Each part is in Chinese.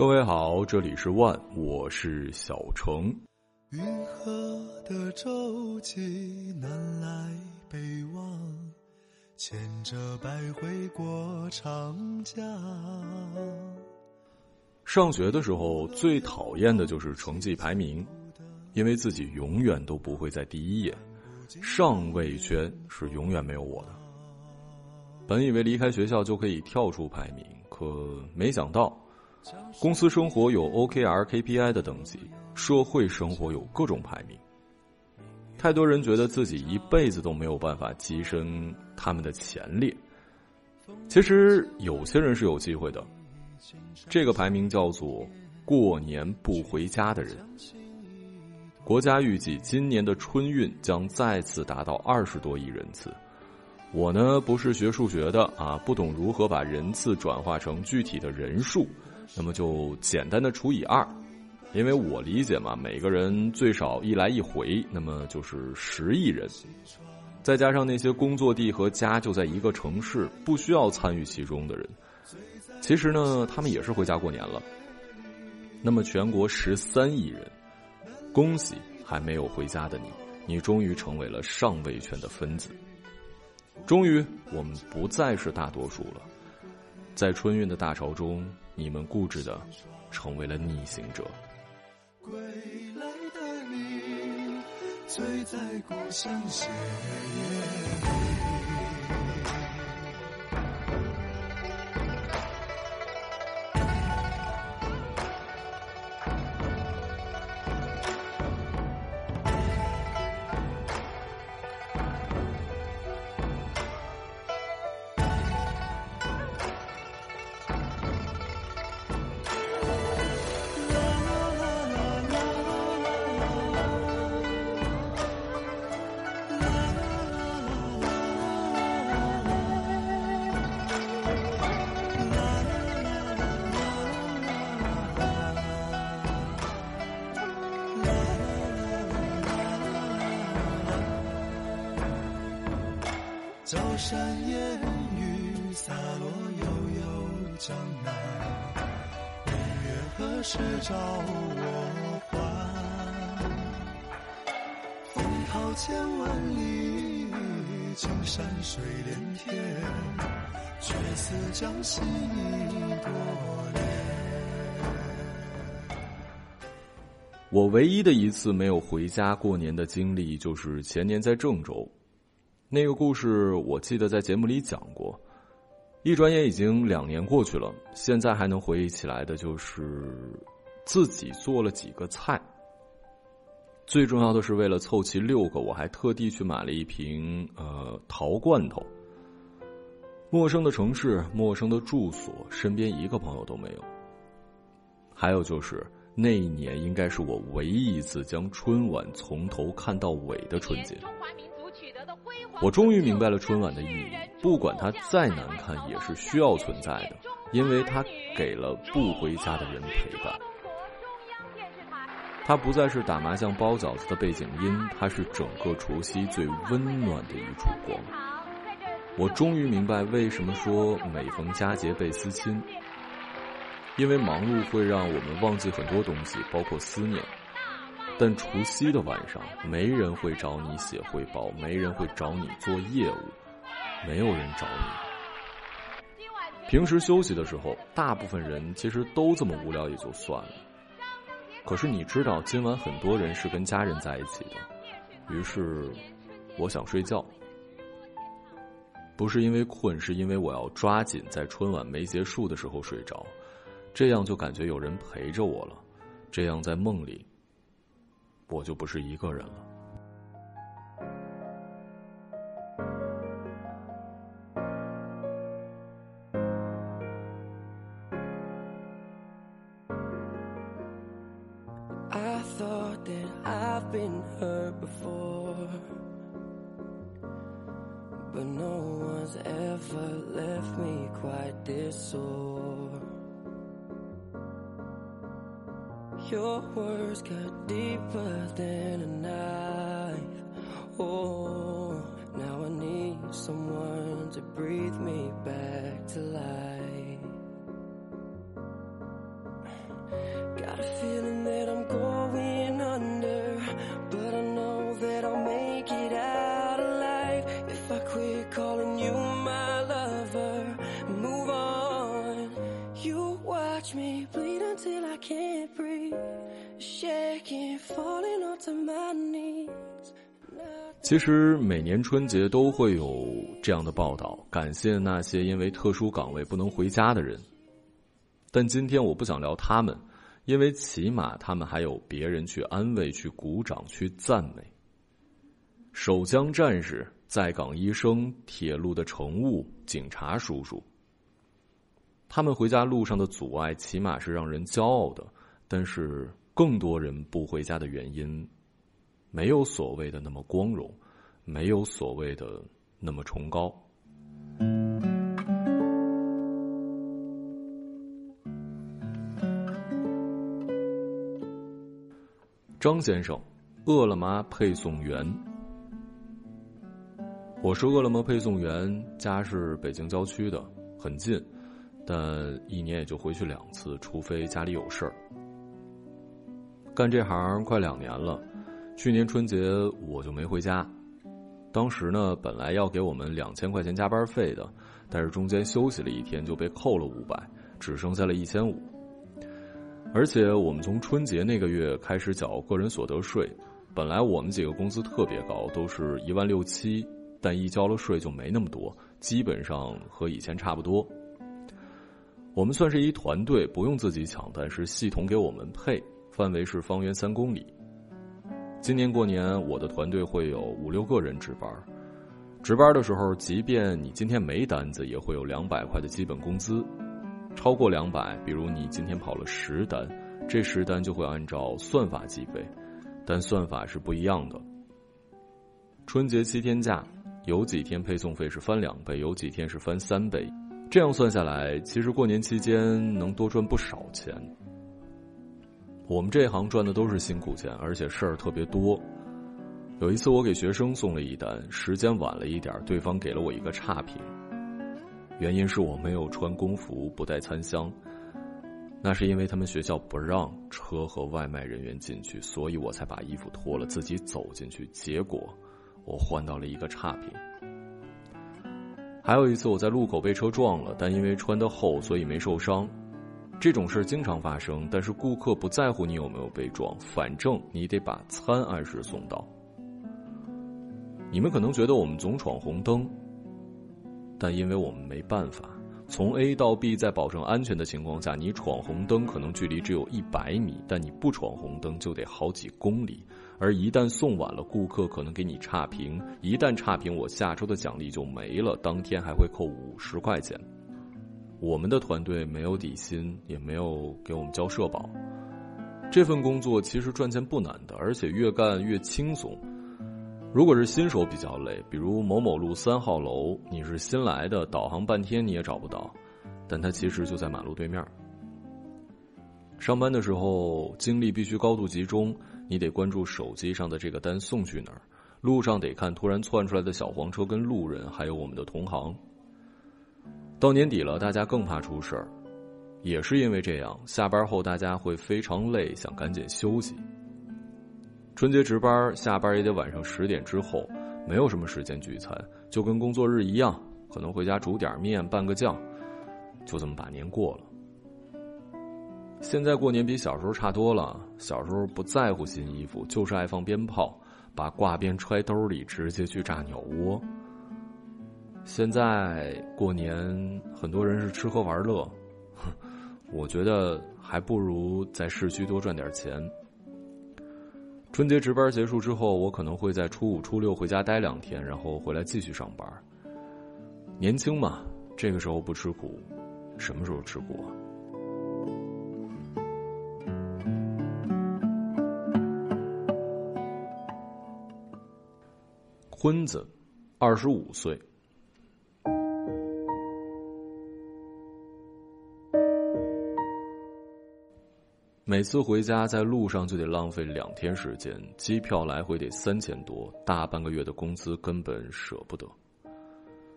各位好，这里是万，我是小程。云河的舟楫南来北往，牵着百回过长江。上学的时候最讨厌的就是成绩排名，因为自己永远都不会在第一页，上位圈是永远没有我的。本以为离开学校就可以跳出排名，可没想到。公司生活有 OKR、KPI 的等级，社会生活有各种排名。太多人觉得自己一辈子都没有办法跻身他们的前列。其实有些人是有机会的。这个排名叫做“过年不回家的人”。国家预计今年的春运将再次达到二十多亿人次。我呢不是学数学的啊，不懂如何把人次转化成具体的人数。那么就简单的除以二，因为我理解嘛，每个人最少一来一回，那么就是十亿人，再加上那些工作地和家就在一个城市，不需要参与其中的人，其实呢，他们也是回家过年了。那么全国十三亿人，恭喜还没有回家的你，你终于成为了上位圈的分子，终于我们不再是大多数了，在春运的大潮中。你们固执的成为了逆行者。归来的你，醉在故乡斜月。山烟雨洒落悠悠江南，明月何时照我还？风涛千万里，青山水连天，却似将心一朵莲。我唯一的一次没有回家过年的经历，就是前年在郑州。那个故事我记得在节目里讲过，一转眼已经两年过去了，现在还能回忆起来的就是自己做了几个菜。最重要的是为了凑齐六个，我还特地去买了一瓶呃桃罐头。陌生的城市，陌生的住所，身边一个朋友都没有。还有就是那一年应该是我唯一一次将春晚从头看到尾的春节。我终于明白了春晚的意义，不管它再难看，也是需要存在的，因为它给了不回家的人陪伴。它不再是打麻将包饺子的背景音，它是整个除夕最温暖的一束光。我终于明白为什么说每逢佳节倍思亲，因为忙碌会让我们忘记很多东西，包括思念。但除夕的晚上，没人会找你写汇报，没人会找你做业务，没有人找你。平时休息的时候，大部分人其实都这么无聊，也就算了。可是你知道，今晚很多人是跟家人在一起的。于是，我想睡觉，不是因为困，是因为我要抓紧在春晚没结束的时候睡着，这样就感觉有人陪着我了，这样在梦里。我就不是一个人了。Your words cut deeper than a knife. Oh, now I need someone to breathe me back to life. 其实每年春节都会有这样的报道，感谢那些因为特殊岗位不能回家的人。但今天我不想聊他们，因为起码他们还有别人去安慰、去鼓掌、去赞美。守江战士、在岗医生、铁路的乘务、警察叔叔，他们回家路上的阻碍，起码是让人骄傲的。但是更多人不回家的原因，没有所谓的那么光荣，没有所谓的那么崇高。张先生，饿了么配送员。我是饿了么配送员，家是北京郊区的，很近，但一年也就回去两次，除非家里有事儿。干这行快两年了，去年春节我就没回家。当时呢，本来要给我们两千块钱加班费的，但是中间休息了一天就被扣了五百，只剩下了一千五。而且我们从春节那个月开始缴个人所得税，本来我们几个工资特别高，都是一万六七，但一交了税就没那么多，基本上和以前差不多。我们算是一团队，不用自己抢，但是系统给我们配，范围是方圆三公里。今年过年，我的团队会有五六个人值班，值班的时候，即便你今天没单子，也会有两百块的基本工资。超过两百，比如你今天跑了十单，这十单就会按照算法计费，但算法是不一样的。春节七天假，有几天配送费是翻两倍，有几天是翻三倍，这样算下来，其实过年期间能多赚不少钱。我们这行赚的都是辛苦钱，而且事儿特别多。有一次我给学生送了一单，时间晚了一点，对方给了我一个差评。原因是我没有穿工服，不带餐箱。那是因为他们学校不让车和外卖人员进去，所以我才把衣服脱了，自己走进去。结果我换到了一个差评。还有一次，我在路口被车撞了，但因为穿的厚，所以没受伤。这种事经常发生，但是顾客不在乎你有没有被撞，反正你得把餐按时送到。你们可能觉得我们总闯红灯。但因为我们没办法，从 A 到 B 在保证安全的情况下，你闯红灯可能距离只有一百米，但你不闯红灯就得好几公里。而一旦送晚了，顾客可能给你差评，一旦差评，我下周的奖励就没了，当天还会扣五十块钱。我们的团队没有底薪，也没有给我们交社保。这份工作其实赚钱不难的，而且越干越轻松。如果是新手比较累，比如某某路三号楼，你是新来的，导航半天你也找不到，但它其实就在马路对面。上班的时候精力必须高度集中，你得关注手机上的这个单送去哪儿，路上得看突然窜出来的小黄车跟路人，还有我们的同行。到年底了，大家更怕出事儿，也是因为这样，下班后大家会非常累，想赶紧休息。春节值班，下班也得晚上十点之后，没有什么时间聚餐，就跟工作日一样，可能回家煮点面，拌个酱，就这么把年过了。现在过年比小时候差多了，小时候不在乎新衣服，就是爱放鞭炮，把挂鞭揣兜里，直接去炸鸟窝。现在过年，很多人是吃喝玩乐，我觉得还不如在市区多赚点钱。春节值班结束之后，我可能会在初五、初六回家待两天，然后回来继续上班。年轻嘛，这个时候不吃苦，什么时候吃苦啊？坤子，二十五岁。每次回家在路上就得浪费两天时间，机票来回得三千多，大半个月的工资根本舍不得。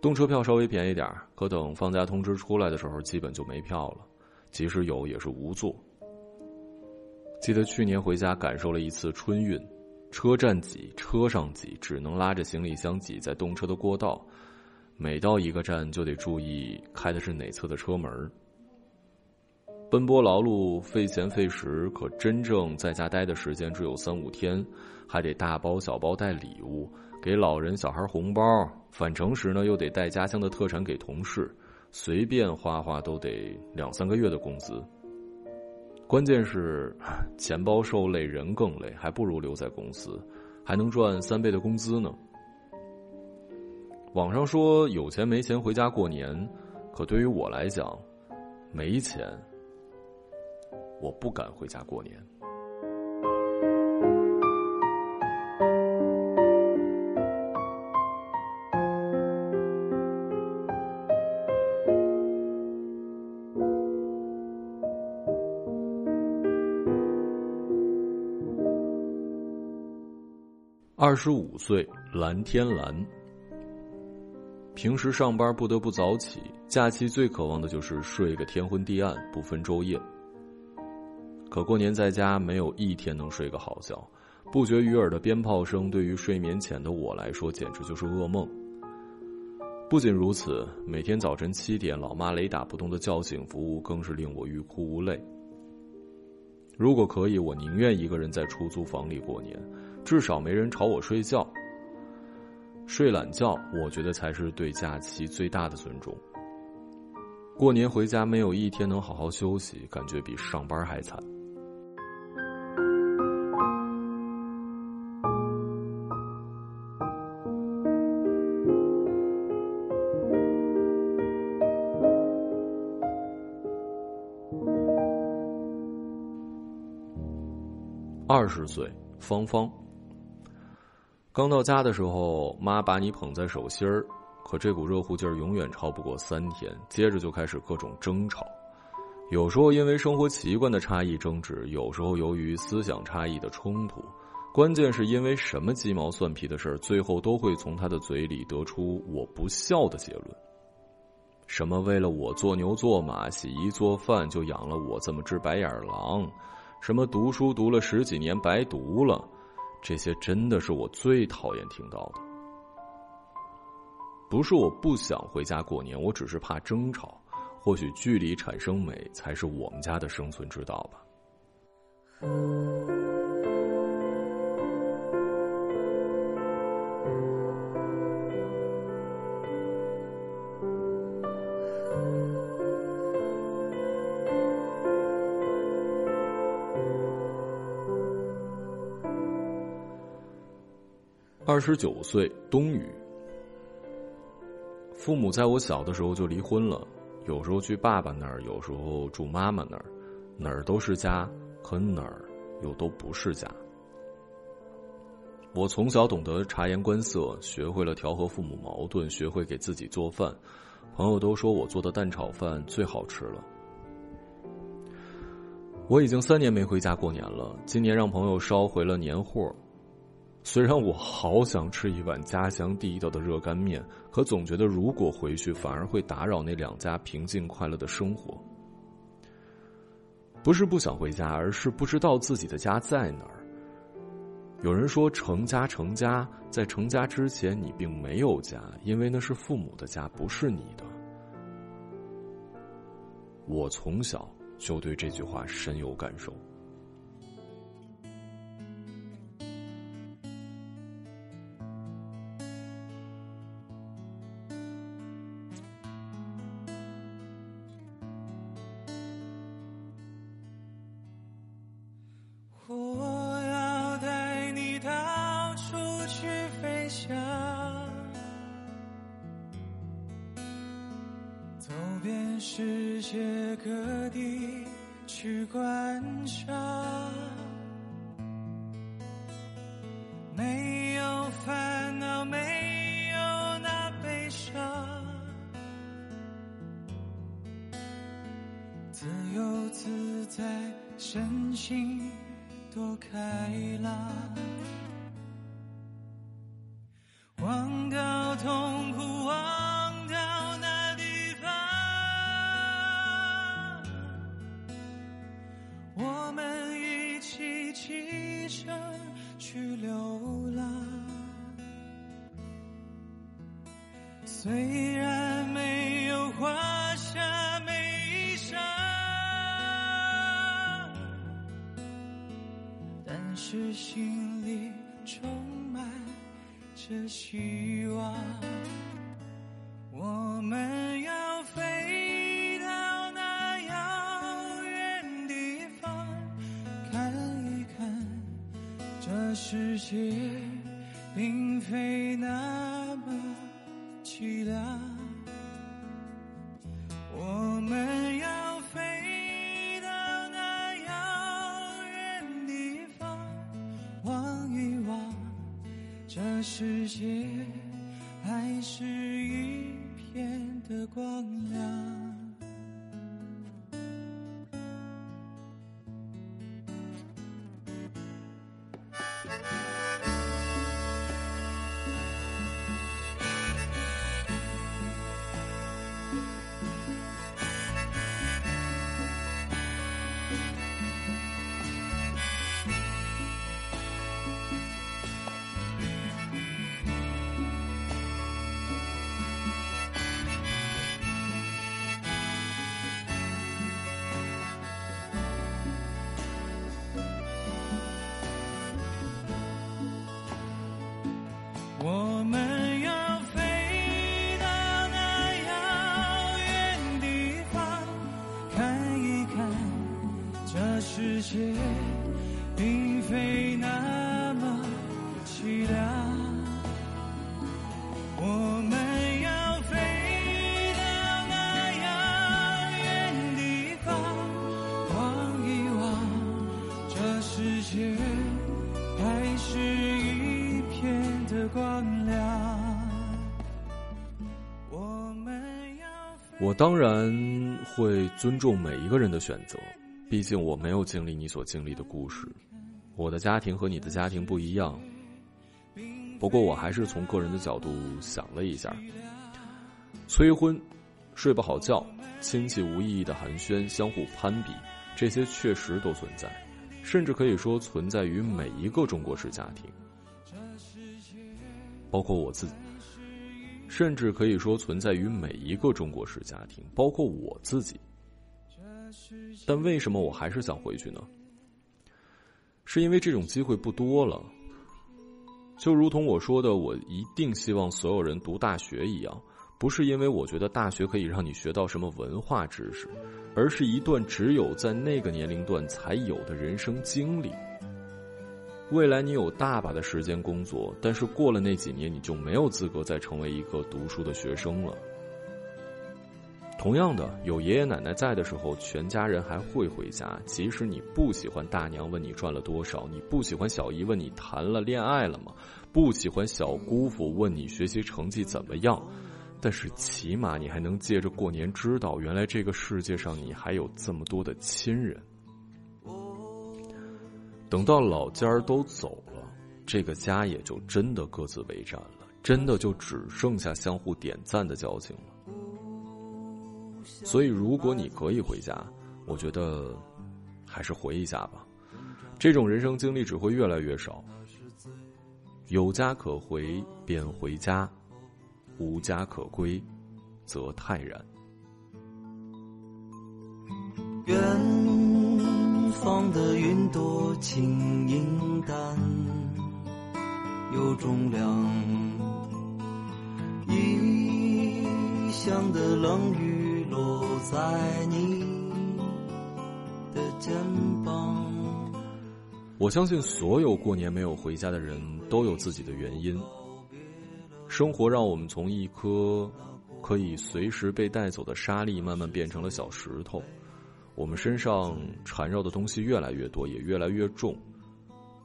动车票稍微便宜点可等放假通知出来的时候，基本就没票了，即使有也是无座。记得去年回家感受了一次春运，车站挤，车上挤，只能拉着行李箱挤在动车的过道。每到一个站，就得注意开的是哪侧的车门。奔波劳碌，费钱费时，可真正在家待的时间只有三五天，还得大包小包带礼物，给老人小孩红包。返程时呢，又得带家乡的特产给同事，随便花花都得两三个月的工资。关键是，钱包受累，人更累，还不如留在公司，还能赚三倍的工资呢。网上说有钱没钱回家过年，可对于我来讲，没钱。我不敢回家过年。二十五岁，蓝天蓝。平时上班不得不早起，假期最渴望的就是睡个天昏地暗，不分昼夜。可过年在家，没有一天能睡个好觉，不绝于耳的鞭炮声对于睡眠浅的我来说简直就是噩梦。不仅如此，每天早晨七点，老妈雷打不动的叫醒服务更是令我欲哭无泪。如果可以，我宁愿一个人在出租房里过年，至少没人吵我睡觉。睡懒觉，我觉得才是对假期最大的尊重。过年回家没有一天能好好休息，感觉比上班还惨。二十岁，芳芳。刚到家的时候，妈把你捧在手心儿，可这股热乎劲儿永远超不过三天，接着就开始各种争吵。有时候因为生活习惯的差异争执，有时候由于思想差异的冲突，关键是因为什么鸡毛蒜皮的事儿，最后都会从他的嘴里得出“我不孝”的结论。什么为了我做牛做马、洗衣做饭，就养了我这么只白眼狼。什么读书读了十几年白读了，这些真的是我最讨厌听到的。不是我不想回家过年，我只是怕争吵。或许距离产生美，才是我们家的生存之道吧。二十九岁，冬雨。父母在我小的时候就离婚了，有时候去爸爸那儿，有时候住妈妈那儿，哪儿都是家，可哪儿又都不是家。我从小懂得察言观色，学会了调和父母矛盾，学会给自己做饭。朋友都说我做的蛋炒饭最好吃了。我已经三年没回家过年了，今年让朋友捎回了年货。虽然我好想吃一碗家乡地道的热干面，可总觉得如果回去，反而会打扰那两家平静快乐的生活。不是不想回家，而是不知道自己的家在哪儿。有人说，成家成家，在成家之前，你并没有家，因为那是父母的家，不是你的。我从小就对这句话深有感受。去观赏，没有烦恼，没有那悲伤，自由自在，身心。多开朗，虽然没有画下眉梢，但是心里充满着希望。我们要飞到那遥远地方，看一看这世界并非那世界还是一片的光亮。界并非那么凄凉。我们要飞到那遥远地方，望一望这世界还是一片的光亮。我们要我当然会尊重每一个人的选择，毕竟我没有经历你所经历的故事，我的家庭和你的家庭不一样。不过我还是从个人的角度想了一下，催婚、睡不好觉、亲戚无意义的寒暄、相互攀比，这些确实都存在，甚至可以说存在于每一个中国式家庭，包括我自。甚至可以说存在于每一个中国式家庭，包括我自己。但为什么我还是想回去呢？是因为这种机会不多了。就如同我说的，我一定希望所有人读大学一样，不是因为我觉得大学可以让你学到什么文化知识，而是一段只有在那个年龄段才有的人生经历。未来你有大把的时间工作，但是过了那几年，你就没有资格再成为一个读书的学生了。同样的，有爷爷奶奶在的时候，全家人还会回家，即使你不喜欢大娘问你赚了多少，你不喜欢小姨问你谈了恋爱了吗，不喜欢小姑父问你学习成绩怎么样，但是起码你还能借着过年知道，原来这个世界上你还有这么多的亲人。等到老家儿都走了，这个家也就真的各自为战了，真的就只剩下相互点赞的交情了。所以，如果你可以回家，我觉得还是回一下吧。这种人生经历只会越来越少。有家可回便回家，无家可归则泰然。远方的云朵轻盈淡，有重量。异乡的冷雨在你的肩膀。我相信所有过年没有回家的人都有自己的原因。生活让我们从一颗可以随时被带走的沙粒，慢慢变成了小石头。我们身上缠绕的东西越来越多，也越来越重，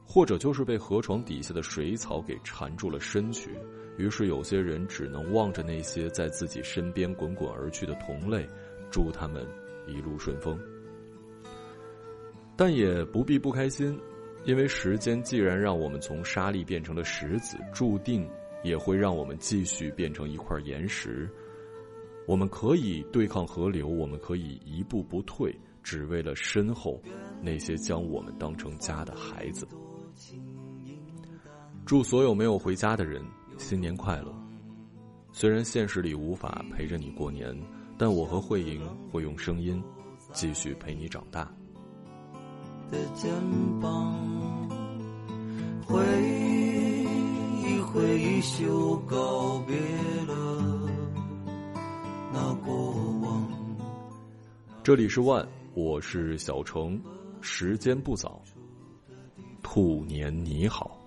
或者就是被河床底下的水草给缠住了身躯。于是有些人只能望着那些在自己身边滚滚而去的同类，祝他们一路顺风。但也不必不开心，因为时间既然让我们从沙粒变成了石子，注定也会让我们继续变成一块岩石。我们可以对抗河流，我们可以一步不退，只为了身后那些将我们当成家的孩子。祝所有没有回家的人新年快乐！虽然现实里无法陪着你过年，但我和慧莹会用声音继续陪你长大。的肩膀，挥一挥衣袖，告别了那过往。这里是万，我是小程，时间不早，兔年你好。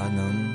他能